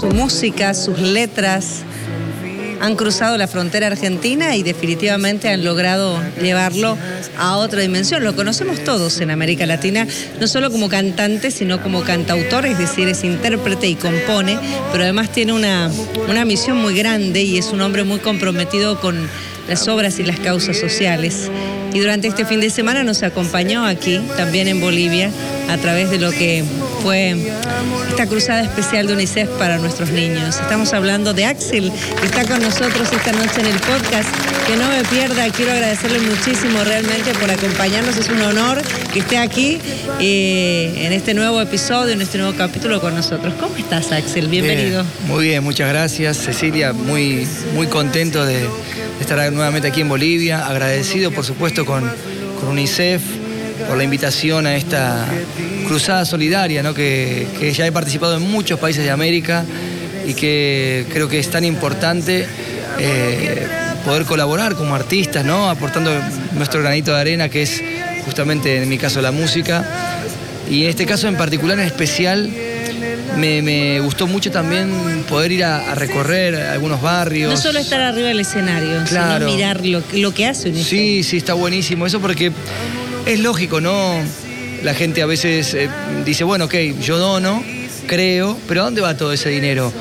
su música, sus letras han cruzado la frontera argentina y definitivamente han logrado llevarlo a otra dimensión. Lo conocemos todos en América Latina, no solo como cantante, sino como cantautor, es decir, es intérprete y compone, pero además tiene una, una misión muy grande y es un hombre muy comprometido con las obras y las causas sociales. Y durante este fin de semana nos acompañó aquí, también en Bolivia, a través de lo que fue esta cruzada especial de UNICEF para nuestros niños. Estamos hablando de Axel, que está con nosotros esta noche en el podcast. Que no me pierda, quiero agradecerle muchísimo realmente por acompañarnos. Es un honor que esté aquí eh, en este nuevo episodio, en este nuevo capítulo con nosotros. ¿Cómo estás, Axel? Bienvenido. muy bien, muchas gracias, Cecilia. Muy, muy contento de estar nuevamente aquí en Bolivia. Agradecido, por supuesto, con, con UNICEF por la invitación a esta cruzada solidaria, ¿no? que, ya he participado en muchos países de América y que creo que es tan importante eh, poder colaborar como artistas, ¿no? aportando nuestro granito de arena, que es justamente en mi caso la música. Y en este caso en particular, en especial, me, gustó mucho también poder ir a, recorrer algunos barrios. No solo estar arriba del escenario, sino mirar lo, lo que hace. Sí, sí, está buenísimo. Eso porque es lógico, ¿no? La gente a veces eh, dice, bueno, ok, yo dono, creo, pero ¿a dónde va todo ese dinero?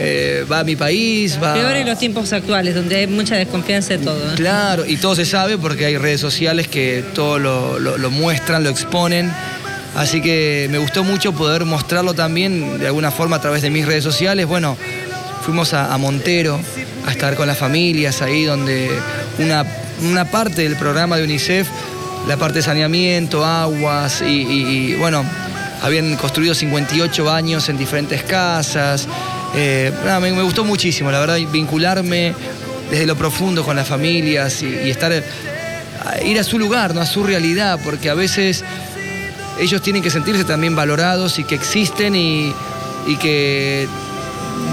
Eh, va a mi país, va... Peor en los tiempos actuales, donde hay mucha desconfianza de todo. Claro, y todo se sabe porque hay redes sociales que todo lo, muestran, lo exponen. Así que me gustó mucho poder mostrarlo también de alguna forma a través de mis redes sociales. Bueno, fuimos a, Montero a estar con las familias ahí donde una, una parte del programa de UNICEF la parte de saneamiento, aguas y, bueno, habían construido 58 baños en diferentes casas. Eh, me, gustó muchísimo, la verdad, vincularme desde lo profundo con las familias y, estar, ir a su lugar, ¿no? a su realidad, porque a veces ellos tienen que sentirse también valorados y que existen y, y que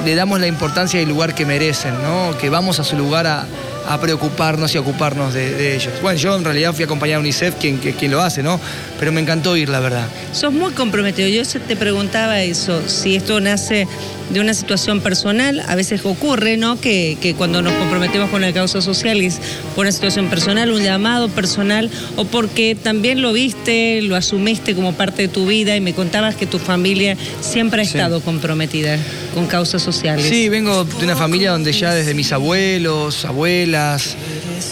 le damos la importancia y el lugar que merecen, ¿no? que vamos a su lugar a, a preocuparnos y ocuparnos de, ellos. Bueno, yo en realidad fui a acompañar a UNICEF, quien, quien lo hace, ¿no? Pero me encantó ir, la verdad. Sos muy comprometido. Yo te preguntaba eso, si esto nace de una situación personal, a veces ocurre, ¿no? Que, que cuando nos comprometemos con la causa social es por una situación personal, un llamado personal, o porque también lo viste, lo asumiste como parte de tu vida y me contabas que tu familia siempre ha estado comprometida con causas sociales. Sí, vengo de una familia donde ya desde mis abuelos, abuelas,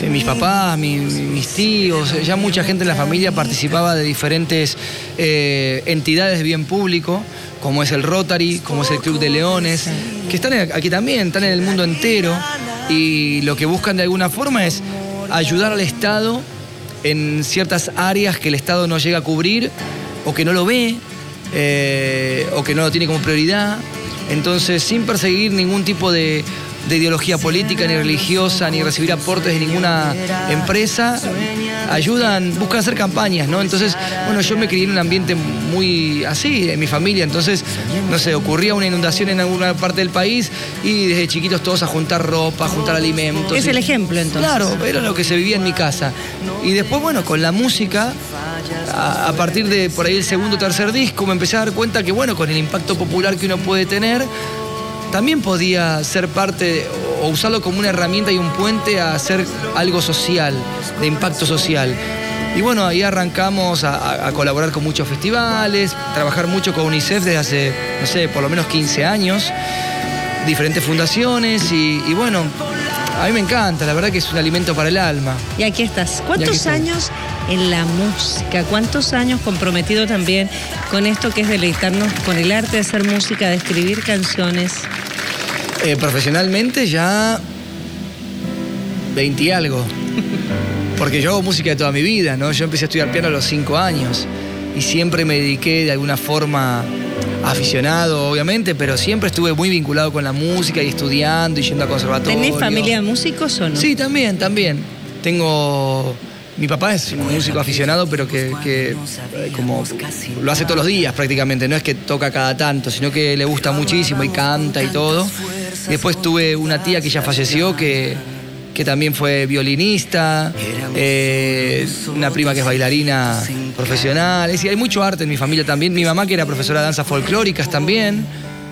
eh, mis papás, mis tíos, ya mucha gente en la familia participaba de diferentes eh, entidades de bien público como es el Rotary, como es el Club de Leones, que están aquí también, están en el mundo entero y lo que buscan de alguna forma es ayudar al Estado en ciertas áreas que el Estado no llega a cubrir o que no lo ve eh, o que no lo tiene como prioridad. Entonces, sin perseguir ningún tipo de, de ideología política ni religiosa, ni recibir aportes de ninguna empresa, ayudan, buscan hacer campañas, ¿no? Entonces, bueno, yo me crié en un ambiente muy así, en mi familia, entonces, no sé, ocurría una inundación en alguna parte del país y desde chiquitos todos a juntar ropa, a juntar alimentos. Es el ejemplo entonces. Claro, era lo que se vivía en mi casa. Y después, bueno, con la música, a, a partir de por ahí el segundo o tercer disco, me empecé a dar cuenta que, bueno, con el impacto popular que uno puede tener, también podía ser parte o usarlo como una herramienta y un puente a hacer algo social, de impacto social. Y bueno, ahí arrancamos a, colaborar con muchos festivales, trabajar mucho con UNICEF desde hace, no sé, por lo menos 15 años, diferentes fundaciones y, bueno, a mí me encanta, la verdad que es un alimento para el alma. Y aquí estás. ¿Cuántos años en la música? ¿Cuántos años comprometido también con esto que es deleitarnos con el arte de hacer música, de escribir canciones? Eh, profesionalmente ya 20 y algo. Porque yo hago música de toda mi vida, ¿no? Yo empecé a estudiar piano a los 5 años y siempre me dediqué de alguna forma aficionado, obviamente, pero siempre estuve muy vinculado con la música y estudiando y yendo a conservatorio. ¿Tenés familia de músicos o no? Sí, también, también. Tengo mi papá es un músico aficionado, pero que, eh, como lo hace todos los días prácticamente, no es que toca cada tanto, sino que le gusta muchísimo y canta y todo. Después tuve una tía que ya falleció, que, que también fue violinista, eh, una prima que es bailarina profesional. Es decir, hay mucho arte en mi familia también. Mi mamá que era profesora de danzas folclóricas también.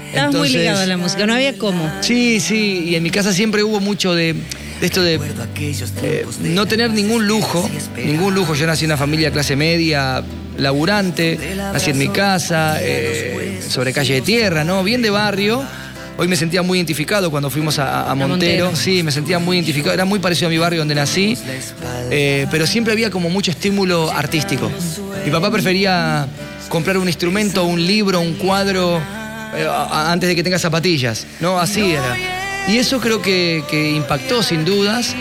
Estabas muy ligado a la música, no había cómo. Sí, sí, y en mi casa siempre hubo mucho de, esto de eh, no tener ningún lujo, ningún lujo. Yo nací en una familia clase media, laburante, nací en mi casa, eh, sobre calle de tierra, ¿no? Bien de barrio. Hoy me sentía muy identificado cuando fuimos a, Montero. Sí, me sentía muy identificado. Era muy parecido a mi barrio donde nací, eh, pero siempre había como mucho estímulo artístico. Mi papá prefería comprar un instrumento, un libro, un cuadro eh, antes de que tenga zapatillas, ¿no? Así era. Y eso creo que, impactó sin dudas.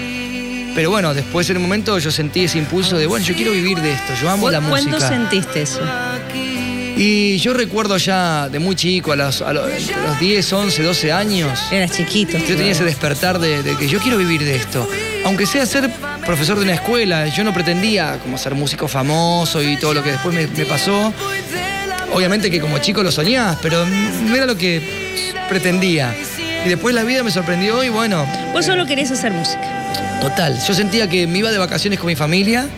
Pero bueno, después en un momento yo sentí ese impulso de, bueno, yo quiero vivir de esto, yo amo la música. ¿Cuándo sentiste eso? Y yo recuerdo ya de muy chico, a los, 10, 11, 12 años. Eras chiquito. Yo tenía ese despertar de, que yo quiero vivir de esto. Aunque sea ser profesor de una escuela, yo no pretendía como ser músico famoso y todo lo que después me pasó. Obviamente que como chico lo soñás, pero no era lo que pretendía. Y después la vida me sorprendió y bueno. Vos solo querés hacer música. Total. Yo sentía que me iba de vacaciones con mi familia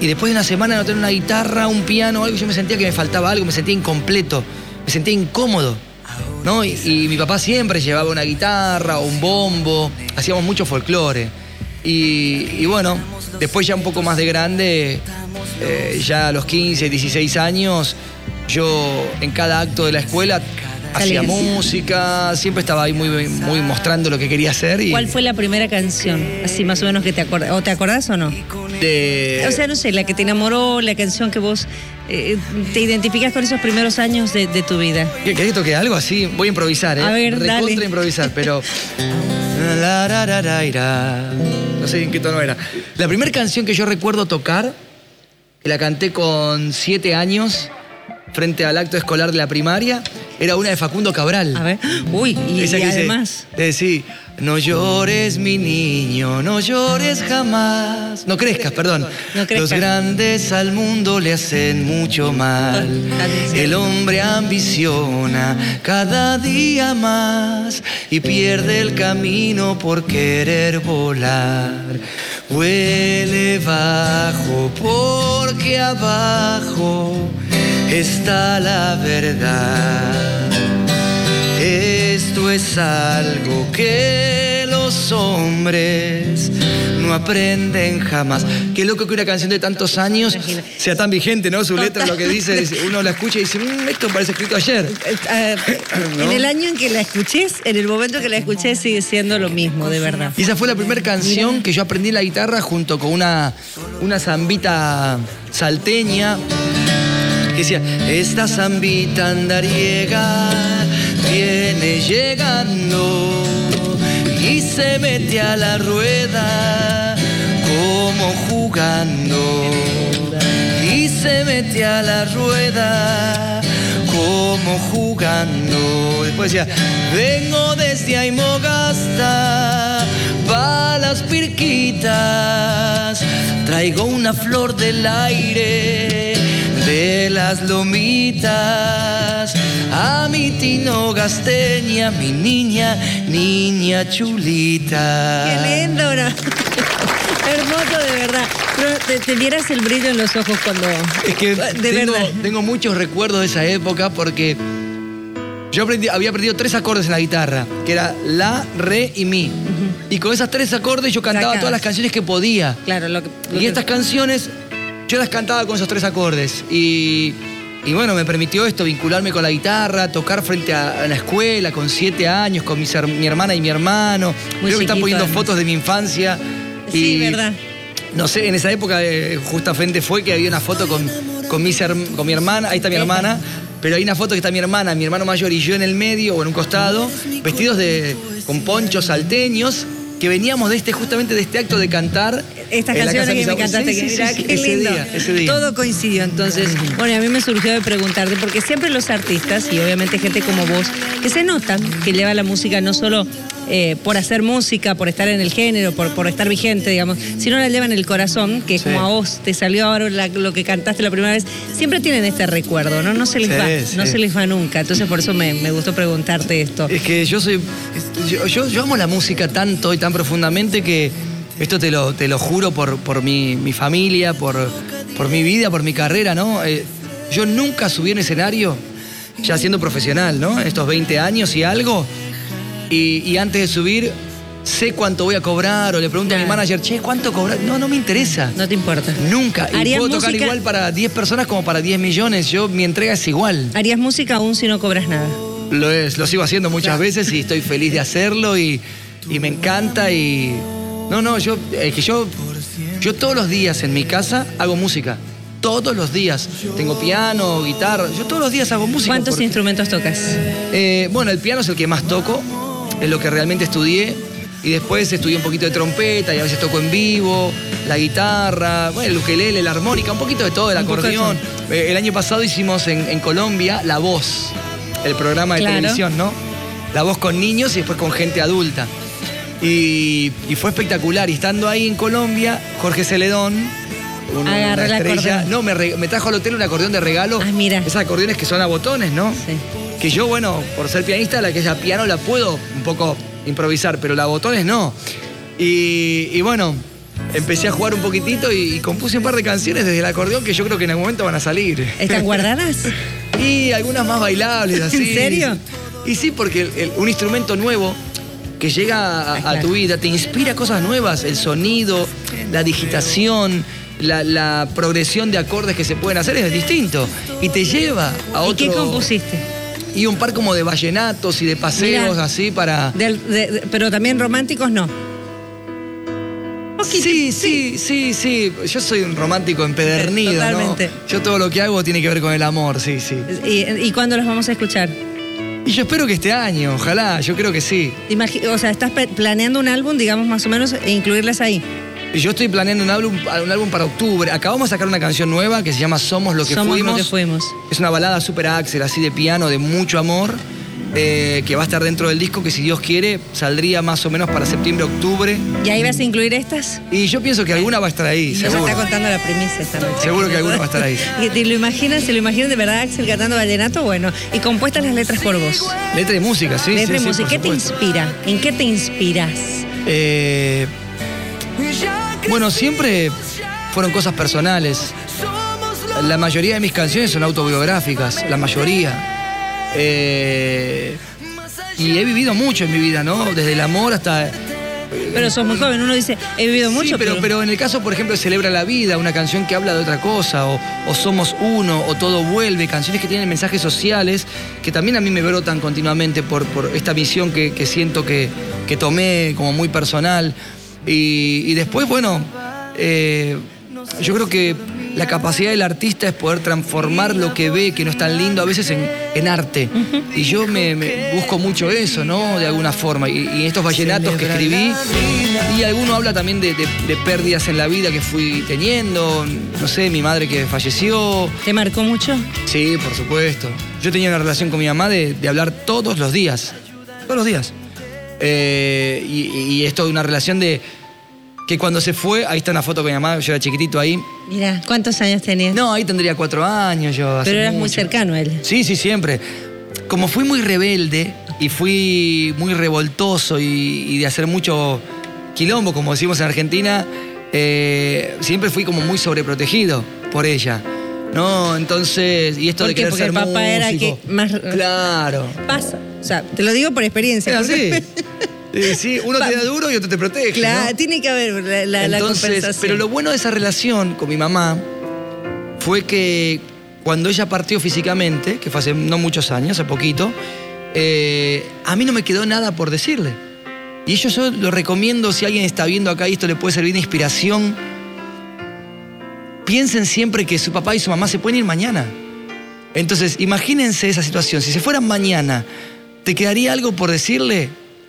y después de una semana no tener una guitarra, un piano, algo, yo me sentía que me faltaba algo, me sentía incompleto, me sentía incómodo. ¿no? Y, mi papá siempre llevaba una guitarra o un bombo, hacíamos mucho folclore. Y, bueno, después ya un poco más de grande, eh, ya a los 15, 16 años, yo en cada acto de la escuela hacía música, siempre estaba ahí muy, muy mostrando lo que quería hacer. ¿Cuál fue la primera canción? Así más o menos que te acordás. ¿O te acordás o no? O sea, no sé, la que te enamoró, la canción que vos eh, te identificas con esos primeros años de, tu vida. ¿Querés que toque algo así? Voy a improvisar, ¿eh? A ver, Recontra improvisar, pero... no sé en qué tono era. La primera canción que yo recuerdo tocar, que la canté con siete años frente al acto escolar de la primaria, era una de Facundo Cabral. A ver, uy, y, además. sí, no llores, mi niño, no llores jamás. No crezcas, perdón. No Los grandes al mundo le hacen mucho mal. El hombre ambiciona cada día más y pierde el camino por querer volar. Huele bajo porque abajo está la verdad. Esto es algo que los hombres no aprenden jamás. Qué loco que una canción de tantos años sea tan vigente, ¿no? Su letra, lo que dice, uno la escucha y dice, mm, esto parece escrito ayer. Eh, en el año en que la escuches, en el momento que la escuché, sigue siendo lo mismo, de verdad. Y esa fue la primera canción que yo aprendí en la guitarra junto con una, una zambita salteña decía, esta zambita andariega viene llegando y se mete a la rueda como jugando y se mete a la rueda como jugando. Después decía, vengo desde Aymogasta para las pirquitas, traigo una flor del aire de las lomitas a mi tino gasteña, mi niña, niña chulita. Qué lindo, Hermoso de verdad. Pero te, dieras el brillo en los ojos cuando. Es que tengo, muchos recuerdos de esa época porque yo había aprendido tres acordes en la guitarra, que era la, re y mi. Y con esas tres acordes yo cantaba todas las canciones que podía. Claro, lo y estas canciones yo las cantaba con esos tres acordes y, bueno, me permitió esto, vincularme con la guitarra, tocar frente a, la escuela con siete años, con mi, mi hermana y mi hermano. Creo que están poniendo fotos de mi infancia. Sí, verdad. No sé, en esa época eh, justamente fue que había una foto con, con, mi, con mi hermana, ahí está mi hermana, pero hay una foto que está mi hermana, mi hermano mayor y yo en el medio o en un costado, vestidos de, con ponchos salteños, que veníamos de este, justamente de este acto de cantar. Estas canciones que me cantaste, que mira, qué lindo. Todo coincidió entonces. Bueno, y a mí me surgió de preguntarte, porque siempre los artistas, y obviamente gente como vos, que se notan que lleva la música no solo eh, por hacer música, por estar en el género, por, por estar vigente, digamos, sino la llevan el corazón, que como a vos te salió ahora lo que cantaste la primera vez, siempre tienen este recuerdo, ¿no? No se les va, no se les va nunca. Entonces por eso me, gustó preguntarte esto. Es que yo soy. Yo, amo la música tanto y tan profundamente que esto te lo, te lo juro por, por mi, familia, por, por mi vida, por mi carrera, ¿no? Eh, yo nunca subí en escenario ya siendo profesional, ¿no? Estos 20 años y algo. Y, y antes de subir, sé cuánto voy a cobrar o le pregunto a mi manager, che, ¿cuánto cobrar? No, no me interesa. No te importa. Nunca. Y ¿Harías puedo tocar música? igual para 10 personas como para 10 millones. Yo, mi entrega es igual. Harías música aún si no cobras nada. Lo, es, lo sigo haciendo muchas veces y estoy feliz de hacerlo y, y me encanta y... No, no, yo, es que yo, yo todos los días en mi casa hago música. Todos los días. Tengo piano, guitarra. Yo todos los días hago música. ¿Cuántos porque- instrumentos tocas? Eh, bueno, el piano es el que más toco, es lo que realmente estudié. Y después estudié un poquito de trompeta y a veces toco en vivo, la guitarra, bueno, el ukelele, la armónica, un poquito de todo, el acordeón. Eh, el año pasado hicimos en, en Colombia La Voz, el programa de Claro. televisión, ¿no? La Voz con niños y después con gente adulta. Y, y fue espectacular. Y estando ahí en Colombia, Jorge Celedón, un- una el estrella, no, me, re- me trajo al hotel un acordeón de regalo. Ah, mira. Esos acordeones que son a botones, ¿no? Sí. Que yo, bueno, por ser pianista, la que es a piano la puedo un poco improvisar, pero la botones no. Y, y bueno, empecé a jugar un poquitito y, y compuse un par de canciones desde el acordeón que yo creo que en algún momento van a salir. ¿Están guardadas? y algunas más bailables, así. ¿En serio? Y sí, porque el- el- un instrumento nuevo que llega a, tu vida te inspira cosas nuevas, el sonido, la digitación. La, la progresión de acordes que se pueden hacer es distinto y te lleva a ¿Y otro. qué compusiste? Y un par como de vallenatos y de paseos Mirá. así para. Del- de- de- pero también románticos no. Sí, sí, sí, sí. Yo soy un romántico empedernido, Totalmente. ¿no? Yo todo lo que hago tiene que ver con el amor, sí, sí. ¿Y, y cuándo los vamos a escuchar? Y yo espero que este año, ojalá, yo creo que sí. Imagi- o sea, ¿estás planeando un álbum, digamos, más o menos, e incluirlas ahí? Yo estoy planeando un álbum, un álbum para octubre. Acabamos de sacar una canción nueva que se llama Somos lo que Somos fuimos. lo que fuimos. Es una balada super axel, así de piano, de mucho amor, eh, que va a estar dentro del disco, que si Dios quiere, saldría más o menos para septiembre, octubre. ¿Y ahí vas a incluir estas? Y yo pienso que alguna va a estar ahí, Nos seguro. está contando la primicia esta noche. Seguro que alguno va a estar ahí. ¿Y ¿Te lo imaginas? ¿Se lo imaginan de verdad Axel cantando vallenato? Bueno, y compuestas las letras por vos. Letra y música, sí. Letra sí, y sí, música. ¿Qué te inspira? ¿En qué te inspiras? Eh, bueno, siempre fueron cosas personales. La mayoría de mis canciones son autobiográficas, la mayoría. Eh, y he vivido mucho en mi vida, ¿no? Desde el amor hasta... Pero sos muy joven, uno dice, he vivido mucho, sí, pero, pero en el caso, por ejemplo, de Celebra la Vida, una canción que habla de otra cosa, o, o Somos Uno, o Todo Vuelve, canciones que tienen mensajes sociales, que también a mí me brotan continuamente por, por esta misión que, que siento que, que tomé como muy personal. Y, y después, bueno, eh, yo creo que la capacidad del artista es poder transformar lo que ve, que no es tan lindo, a veces en, en arte. Y yo me, me busco mucho eso, ¿no? De alguna forma. Y, y estos vallenatos que escribí, y alguno habla también de, de- de pérdidas en la vida que fui teniendo, no sé, mi madre que falleció. ¿Te marcó mucho? Sí, por supuesto. Yo tenía una relación con mi mamá de, de hablar todos los días. Todos los días. Eh, y, y esto de una relación de que cuando se fue, ahí está una foto con mi mamá, yo era chiquitito ahí. Mira, ¿cuántos años tenías? No, ahí tendría cuatro años yo. pero eras muy cercano a él. Sí, sí, siempre. Como fui muy rebelde y fui muy revoltoso y, y de hacer mucho quilombo, como decimos en Argentina, eh, siempre fui como muy sobreprotegido por ella. ¿No? Entonces, y esto ¿Por de qué? querer Porque ser el papá era que más- Claro. Pasa. O sea, te lo digo por experiencia. Porque- así. Eh, sí, uno te da duro y otro te protege. Claro, ¿no? tiene que haber la, la- la Entonces, compensación. pero lo bueno de esa relación con mi mamá fue que cuando ella partió físicamente, que fue hace no muchos años, hace poquito, eh, a mí no me quedó nada por decirle. Y eso yo lo recomiendo si alguien está viendo acá y esto le puede servir de inspiración. Piensen siempre que su papá y su mamá se pueden ir mañana. Entonces, imagínense esa situación. Si se fueran mañana, ¿te quedaría algo por decirle?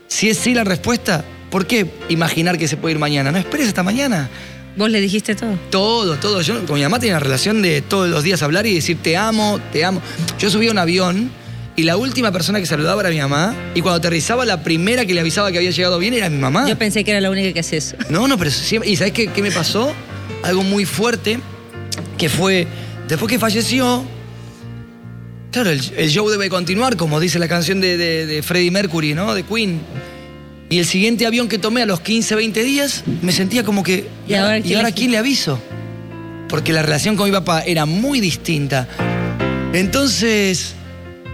Si es sí la respuesta, ¿por qué imaginar que se puede ir mañana? No esperes hasta mañana. Vos le dijiste todo. Todo, todo. Yo con mi mamá tenía una relación de todos los días hablar y decir te amo, te amo. Yo subía a un avión y la última persona que saludaba era mi mamá y cuando aterrizaba la primera que le avisaba que había llegado bien era mi mamá. Yo pensé que era la única que hacía eso. No, no, pero siempre. ¿Y sabes qué, qué me pasó? Algo muy fuerte, que fue, después que falleció, claro, el, el show debe continuar, como dice la canción de, de- de Freddie Mercury, ¿no? De Queen. Y el siguiente avión que tomé a los 15, 20 días, me sentía como que, ¿Y ahora quién le- quién le aviso? Porque la relación con mi papá era muy distinta. Entonces,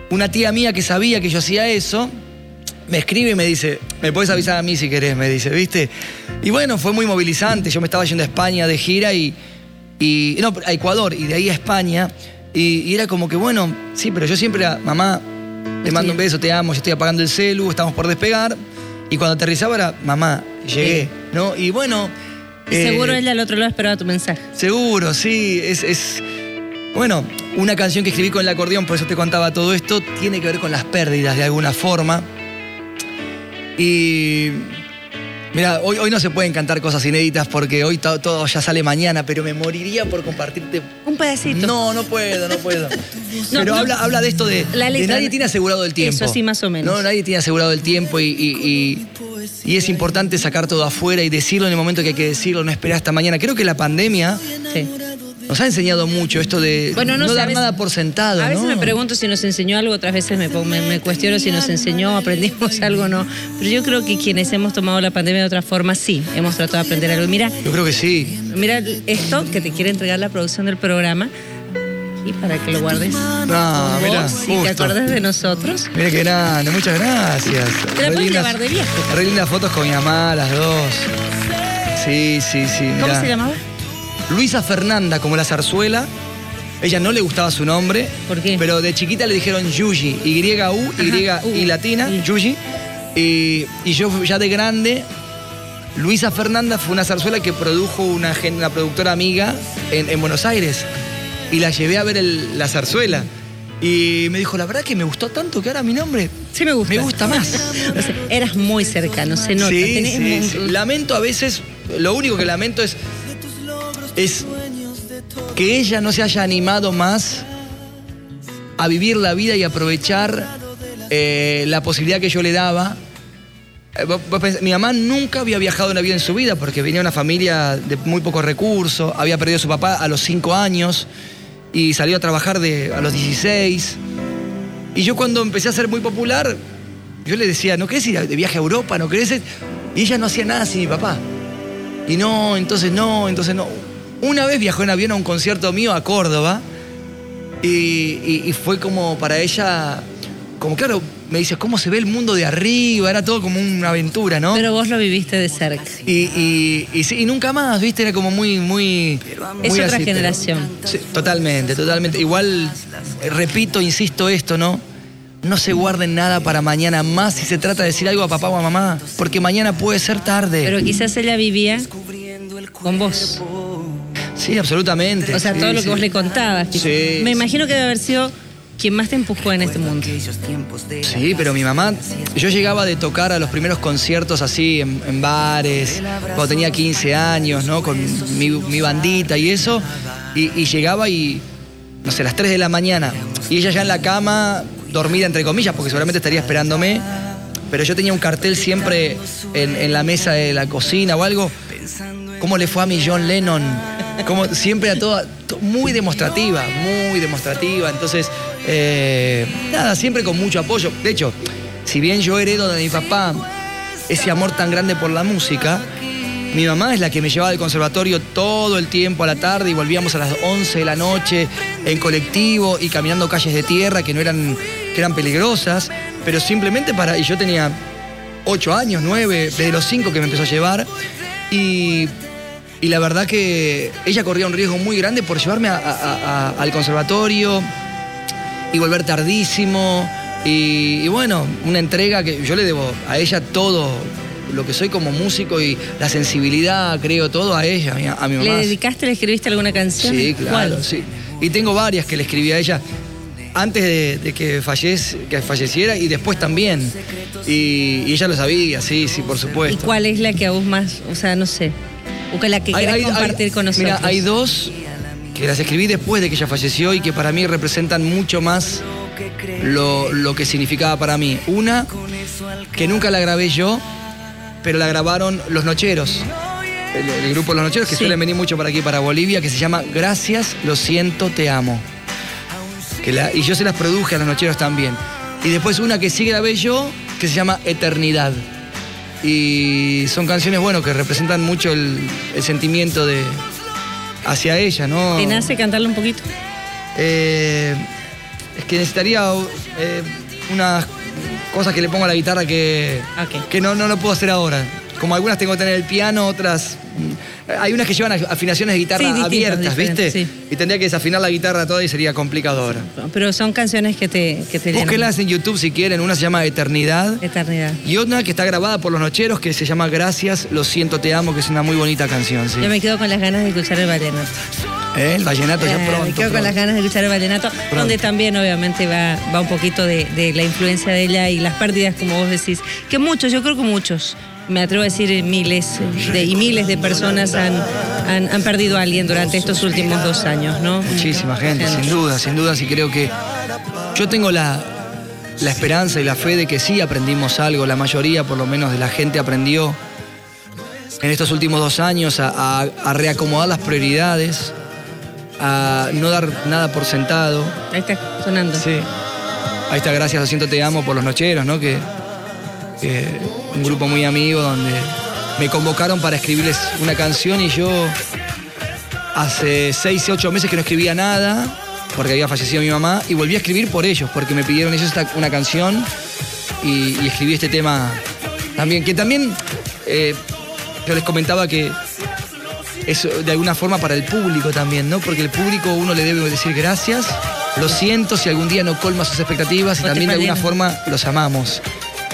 una tía mía que sabía que yo hacía eso, me escribe y me dice, me puedes avisar a mí si querés, me dice, ¿viste? Y bueno, fue muy movilizante. Yo me estaba yendo a España de gira y, y no, a Ecuador y de ahí a España. Y, y era como que, bueno, sí, pero yo siempre era, mamá, le mando un beso, te amo, yo estoy apagando el celu, estamos por despegar. Y cuando aterrizaba era, mamá, llegué. ¿no? Y bueno... eh, Seguro ella al otro lado esperaba tu mensaje. Seguro, sí. Es, es- Bueno, una canción que escribí con el acordeón, por eso te contaba todo esto, tiene que ver con las pérdidas de alguna forma. Y. Mira, hoy, hoy no se pueden cantar cosas inéditas porque hoy to- todo ya sale mañana, pero me moriría por compartirte. Un pedacito. No, no puedo, no puedo. No, pero no. Habla, habla de esto de, La de letra. nadie tiene asegurado el tiempo. Eso sí, más o menos. No, nadie tiene asegurado el tiempo y, y- y- y es importante sacar todo afuera y decirlo en el momento que hay que decirlo, no esperar hasta mañana. Creo que la pandemia Sí. Nos ha enseñado mucho esto de Bueno, no no, dar nada por sentado. A veces ¿no? me pregunto si nos enseñó algo, otras veces me, me, me cuestiono si nos enseñó, aprendimos algo o no. Pero yo creo que quienes hemos tomado la pandemia de otra forma, sí, hemos tratado de aprender algo. Mira, Yo creo que sí. mira esto que te quiere entregar la producción del programa y para que lo guardes. No, con mira, si te acuerdas de nosotros. Mira qué grande, muchas gracias. Te la puedes llevar de viaje. Re lindas fotos con mi mamá, las dos. Sí, sí, sí. ¿Cómo mirá. se llamaba? Luisa Fernanda, como la zarzuela. Ella no le gustaba su nombre. ¿Por qué? Pero de chiquita le dijeron Yuji. Y-U, Y Ajá, y U. latina, Sí. Yuji. Y, y yo ya de grande, Luisa Fernanda fue una zarzuela que produjo una, productora amiga en, en Buenos Aires. Y la llevé a ver el- la zarzuela. Y me dijo, la verdad que me gustó tanto que ahora mi nombre Sí, me gusta. me gusta más. O sea, eras muy cercano, se nota. Sí. Lamento a veces, lo único que lamento es, es que ella no se haya animado más a vivir la vida y aprovechar eh, la posibilidad que yo le daba. Eh, mi mamá nunca había viajado en avión en su vida porque venía de una familia de muy pocos recursos, había perdido a su papá a los 5 años y salió a trabajar de, a los 16. Y yo cuando empecé a ser muy popular, yo le decía, ¿no querés ir de viaje a Europa? ¿No querés? ir?". Y ella no hacía nada sin mi papá. Y no, entonces no, entonces no. Una vez viajó en avión a un concierto mío a Córdoba y, y- y fue como para ella, como claro, me dice, ¿cómo se ve el mundo de arriba? Era todo como una aventura, ¿no? Pero vos lo viviste de cerca. Y, y- y sí, y nunca más, ¿viste? Era como muy, muy. Es muy otra pero- generación. Sí, totalmente, totalmente. Igual, eh, repito, insisto esto, ¿no? No se guarden nada para mañana más si se trata de decir algo a papá o a mamá, porque mañana puede ser tarde. Pero quizás ella vivía con vos. Sí, absolutamente. O sea, Sí, todo lo que vos le contabas. Sí, Me imagino que debe haber sido quien más te empujó en este mundo. Sí, pero mi mamá, yo llegaba de tocar a los primeros conciertos así en, en bares, cuando tenía 15 años, ¿no? Con mi, mi bandita y eso, y, y llegaba y, no sé, las 3 de la mañana, y ella ya en la cama, dormida entre comillas, porque seguramente estaría esperándome, pero yo tenía un cartel siempre en, en la mesa de la cocina o algo, ¿cómo le fue a mi John Lennon? Como siempre a toda, to- muy demostrativa, muy demostrativa. Entonces, eh, nada, siempre con mucho apoyo. De hecho, si bien yo heredo de mi papá ese amor tan grande por la música, mi mamá es la que me llevaba al conservatorio todo el tiempo a la tarde y volvíamos a las 11 de la noche en colectivo y caminando calles de tierra que no eran, que eran peligrosas, pero simplemente para. Y yo tenía 8 años, 9, desde los 5 que me empezó a llevar. Y, y la verdad que ella corría un riesgo muy grande por llevarme a- a- a- al conservatorio y volver tardísimo. Y, y bueno, una entrega que yo le debo a ella todo lo que soy como músico y la sensibilidad, creo, todo a ella, a mi, a mi ¿Le mamá. dedicaste, le escribiste alguna canción? Sí, claro, ¿Cuál? sí. Y tengo varias que le escribí a ella antes de, de que, fallece, que falleciera y después también. Y, y ella lo sabía, sí, sí, por ¿Y supuesto. cuál es la que a vos más, o sea, no sé, o que la que Hay- querés hay- compartir hay- con nosotros? Mira, hay dos que las escribí después de que ella falleció y que para mí representan mucho más lo, lo que significaba para mí. Una, que nunca la grabé yo, pero la grabaron Los Nocheros. El, el grupo Los Nocheros, que Sí. suelen venir mucho para aquí, para Bolivia, que se llama Gracias, lo siento, te amo. Que la- y yo se las produje a Los Nocheros también. Y después una que sí grabé yo, que se llama Eternidad. Y son canciones, bueno, que representan mucho el, el sentimiento de hacia ella, ¿no? ¿Te nace cantarle un poquito? Eh, es que necesitaría eh, unas cosas que le pongo a la guitarra que, que no, no lo puedo hacer ahora. Como algunas tengo que tener el piano, otras. Mm, Hay unas que llevan afinaciones de guitarra Sí, abiertas, ¿viste? sí. Y tendría que desafinar la guitarra toda y sería complicado ahora. Pero son canciones que te, que te. Búsquenlas en YouTube si quieren. Una se llama Eternidad. Eternidad. Y otra que está grabada por los nocheros que se llama Gracias, lo siento, te amo, que es una muy bonita canción. ¿sí? Yo me quedo con las ganas de escuchar el vallenato. ¿Eh? El vallenato ya Eh, pronto. me quedo con las ganas de escuchar el vallenato, donde también obviamente va, va un poquito de, de la influencia de ella y las pérdidas, como vos decís, que muchos, yo creo que muchos, me atrevo a decir miles de, y miles de personas han, han, han perdido a alguien durante estos últimos dos años, ¿no? Muchísima gente, sin duda, sin duda, y creo que yo tengo la, la esperanza y la fe de que sí aprendimos algo, la mayoría por lo menos de la gente aprendió en estos últimos dos años a, a- a reacomodar las prioridades, a no dar nada por sentado. Ahí está sonando. Sí. Ahí está, gracias, lo siento, te amo por los nocheros, ¿no? Que, que un grupo muy amigo donde me convocaron para escribirles una canción y yo hace seis, ocho meses que no escribía nada porque había fallecido mi mamá y volví a escribir por ellos, porque me pidieron ellos esta- una canción y, y escribí este tema también, que también eh, yo les comentaba que es de alguna forma para el público también, ¿no? Porque el público uno le debe decir gracias, lo siento si algún día no colma sus expectativas y No también de alguna forma los amamos.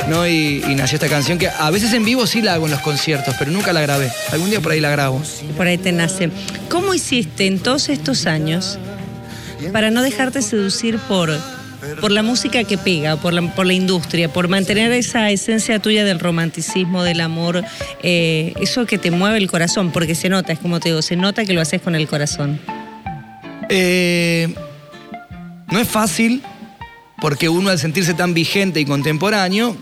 ¿no? Y, y nació esta canción que a veces en vivo sí la hago en los conciertos, pero nunca la grabé. Algún día por ahí la grabo. Por ahí te nace. ¿Cómo hiciste en todos estos años para no dejarte seducir por, por la música que pega, por la, por la industria, por mantener esa esencia tuya del romanticismo, del amor, eh, eso que te mueve el corazón? Porque se nota, es como te digo, se nota que lo haces con el corazón. Eh, no es fácil porque uno al sentirse tan vigente y contemporáneo,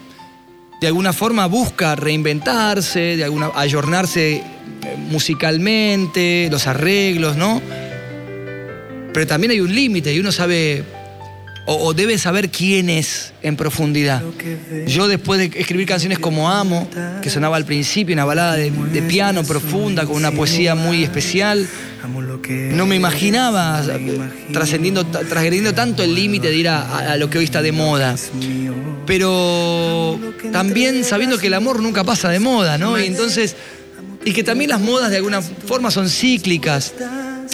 de alguna forma busca reinventarse, de alguna, ayornarse eh, musicalmente, los arreglos, ¿no? Pero también hay un límite y uno sabe o, debe saber quién es en profundidad. Yo después de escribir canciones como Amo, que sonaba al principio, una balada de, piano profunda, con una poesía muy especial, no me imaginaba trascendiendo, tanto el límite de ir a- a lo que hoy está de moda. Pero también sabiendo que el amor nunca pasa de moda, ¿no? Y entonces, y que también las modas de alguna forma son cíclicas.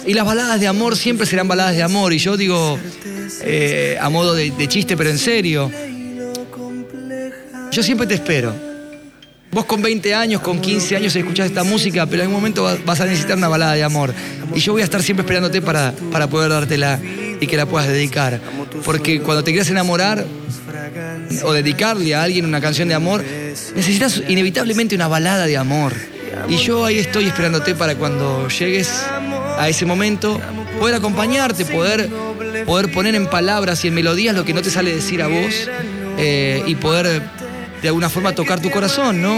Y las baladas de amor siempre serán baladas de amor. Y yo digo, eh, a modo de, chiste, pero en serio, yo siempre te espero. Vos con 20 años, con 15 años escuchás esta música, pero en algún momento va- vas a necesitar una balada de amor. Y yo voy a estar siempre esperándote para, para poder dártela y que la puedas dedicar. Porque cuando te quieras enamorar o dedicarle a alguien una canción de amor, necesitas inevitablemente una balada de amor. Y yo ahí estoy esperándote para cuando llegues a ese momento, poder acompañarte, poder, poder poner en palabras y en melodías lo que no te sale decir a vos eh, y poder de alguna forma tocar tu corazón, ¿no?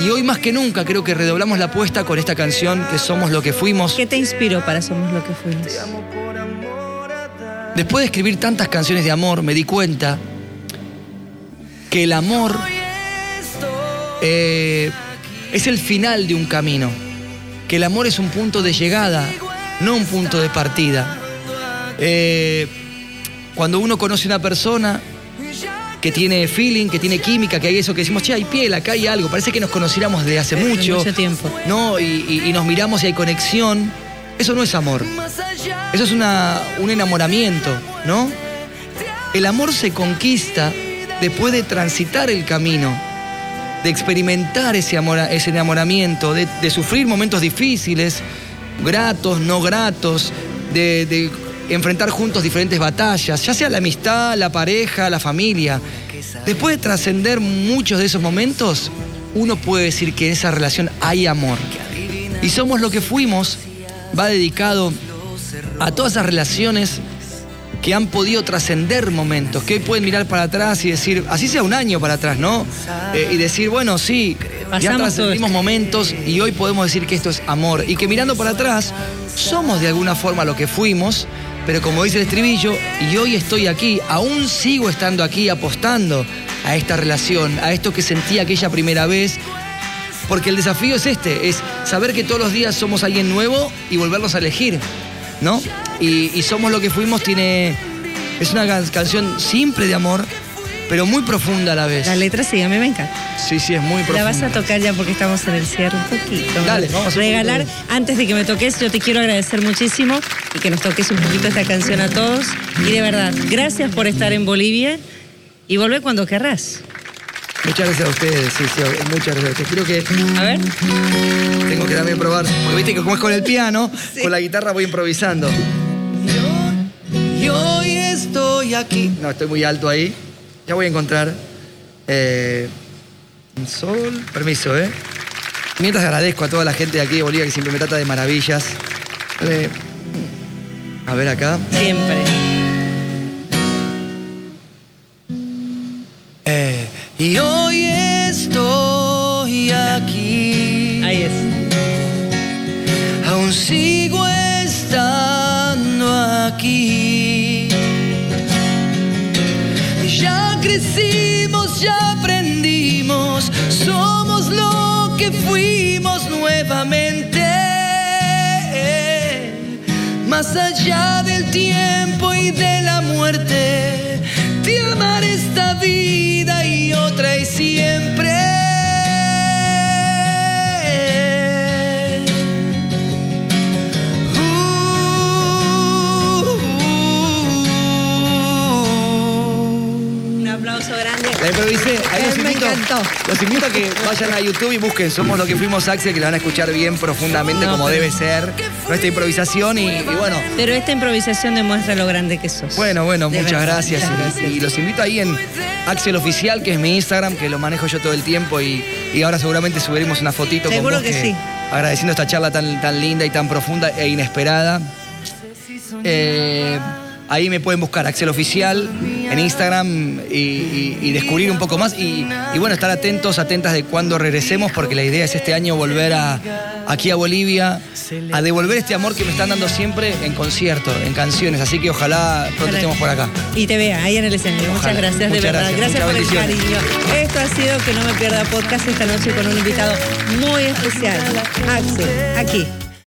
Y hoy más que nunca creo que redoblamos la apuesta con esta canción que somos lo que fuimos. ¿Qué te inspiró para Somos lo que fuimos? Después de escribir tantas canciones de amor, me di cuenta que el amor eh, es el final de un camino. Que el amor es un punto de llegada, no un punto de partida. Eh, cuando uno conoce a una persona que tiene feeling, que tiene química, que hay eso que decimos, che, hay piel, acá hay algo, parece que nos conociéramos desde hace mucho. mucho tiempo. ¿no? Y, y- y nos miramos y hay conexión. Eso no es amor. Eso es una- un enamoramiento, ¿no? El amor se conquista después de transitar el camino, de experimentar ese, amor, ese enamoramiento, de, sufrir momentos difíciles, gratos, no gratos, de, de enfrentar juntos diferentes batallas, ya sea la amistad, la pareja, la familia. Después de trascender muchos de esos momentos, uno puede decir que en esa relación hay amor. Y somos lo que fuimos, va dedicado a todas esas relaciones que han podido trascender momentos, que hoy pueden mirar para atrás y decir, así sea un año para atrás, ¿no? Eh, y decir, bueno, sí, ya Pasamos trascendimos momentos y hoy podemos decir que esto es amor. Y que mirando para atrás, somos de alguna forma lo que fuimos, pero como dice el estribillo, y hoy estoy aquí, aún sigo estando aquí apostando a esta relación, a esto que sentí aquella primera vez, porque el desafío es este, es saber que todos los días somos alguien nuevo y volverlos a elegir, ¿no? Y, y somos lo que fuimos tiene Es una can- canción simple de amor, pero muy profunda a la vez. La letra sí, a mí me encanta. Sí, sí, es muy La profunda. vas a tocar ya porque estamos en el cierre un poquito. Dale, vamos a Regalar, antes de que me toques, yo te quiero agradecer muchísimo y que nos toques un poquito esta canción a todos. Y de verdad, gracias por estar en Bolivia y volver cuando querrás. Muchas gracias a ustedes, sí, sí, muchas gracias. Creo que A ver. tengo que también probar, porque viste que como es con el piano, con la guitarra voy improvisando. Aquí. No, estoy muy alto ahí. Ya voy a encontrar eh, un sol. Permiso, ¿eh? Mientras agradezco a toda la gente de aquí de Bolivia que siempre me trata de maravillas. Eh, a ver acá. Siempre. Más allá del tiempo y de la muerte, te amaré esta vida y otra y siempre. La improvisé. Ahí Eh, los me invito, encantó. los invito a que vayan a YouTube y busquen Somos lo que fuimos Axel, que la van a escuchar bien profundamente No, como debe ser nuestra improvisación y, y bueno. Pero esta improvisación demuestra lo grande que sos. Bueno, bueno, De muchas verdad, gracias. muchas Y- gracias. Y, los invito ahí en Axel Oficial, que es mi Instagram, que lo manejo yo todo el tiempo y, y ahora seguramente subiremos una fotito Seguro con vos que sí. agradeciendo esta charla tan, tan linda y tan profunda e inesperada. Eh, ahí me pueden buscar Axel Oficial en Instagram y, y- y descubrir un poco más y, y bueno, estar atentos, atentas de cuando regresemos porque la idea es este año volver a, aquí a Bolivia a devolver este amor que me están dando siempre en concierto, en canciones, así que ojalá pronto estemos por acá. Y te vea ahí en el escenario. Muchas gracias, de Muchas verdad. gracias. Gracias, por el cariño. Esto ha sido Que No Me Pierda Podcast esta noche con un invitado muy especial. Axel, aquí.